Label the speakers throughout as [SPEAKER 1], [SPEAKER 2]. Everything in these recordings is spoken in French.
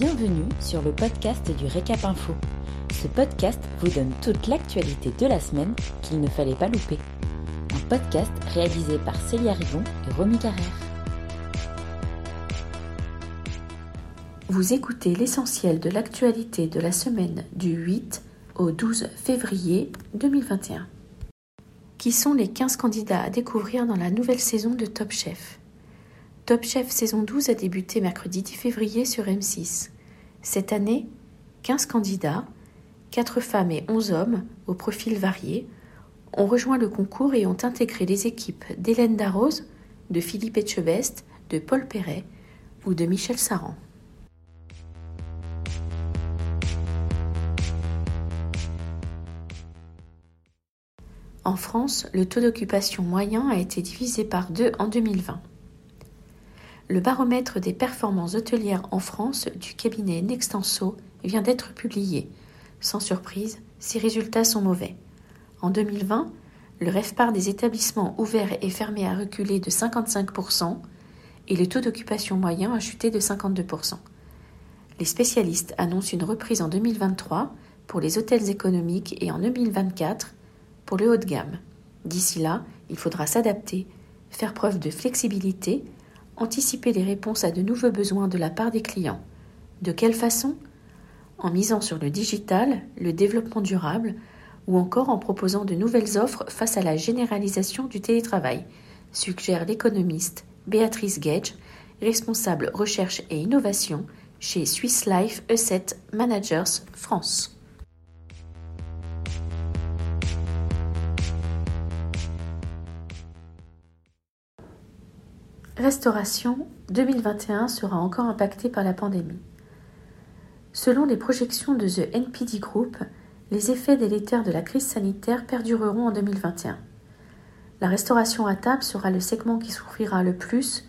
[SPEAKER 1] Bienvenue sur le podcast du Récap Info. Ce podcast vous donne toute l'actualité de la semaine qu'il ne fallait pas louper. Un podcast réalisé par Célia Rivon et Romy Carrère. Vous écoutez l'essentiel de l'actualité de la semaine du 8 au 12 février 2021. Qui sont les 15 candidats à découvrir dans la nouvelle saison de Top Chef? Top Chef saison 12 a débuté mercredi 10 février sur M6. Cette année, 15 candidats, 4 femmes et 11 hommes, au profil variés, ont rejoint le concours et ont intégré les équipes d'Hélène Darroze, de Philippe Etchebest, de Paul Perret ou de Michel Saran. En France, le taux d'occupation moyen a été divisé par deux en 2020. Le baromètre des performances hôtelières en France du cabinet Nextenso vient d'être publié. Sans surprise, ces résultats sont mauvais. En 2020, le REFPAR des établissements ouverts et fermés a reculé de 55% et le taux d'occupation moyen a chuté de 52%. Les spécialistes annoncent une reprise en 2023 pour les hôtels économiques et en 2024 pour le haut de gamme. D'ici là, il faudra s'adapter, faire preuve de flexibilité anticiper les réponses à de nouveaux besoins de la part des clients. De quelle façon? En misant sur le digital, le développement durable ou encore en proposant de nouvelles offres face à la généralisation du télétravail, suggère l'économiste Béatrice Gage, responsable recherche et innovation chez Swiss Life E7 Managers France. Restauration 2021 sera encore impactée par la pandémie. Selon les projections de The NPD Group, les effets délétères de la crise sanitaire perdureront en 2021. La restauration à table sera le segment qui souffrira le plus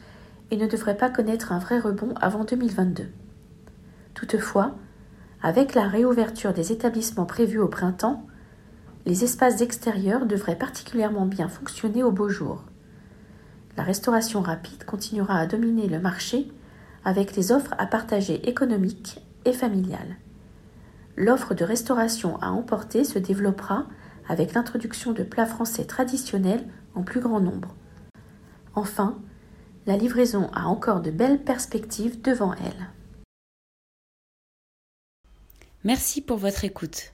[SPEAKER 1] et ne devrait pas connaître un vrai rebond avant 2022. Toutefois, avec la réouverture des établissements prévus au printemps, les espaces extérieurs devraient particulièrement bien fonctionner au beau jour la restauration rapide continuera à dominer le marché avec les offres à partager économiques et familiales. L'offre de restauration à emporter se développera avec l'introduction de plats français traditionnels en plus grand nombre. Enfin, la livraison a encore de belles perspectives devant elle. Merci pour votre écoute.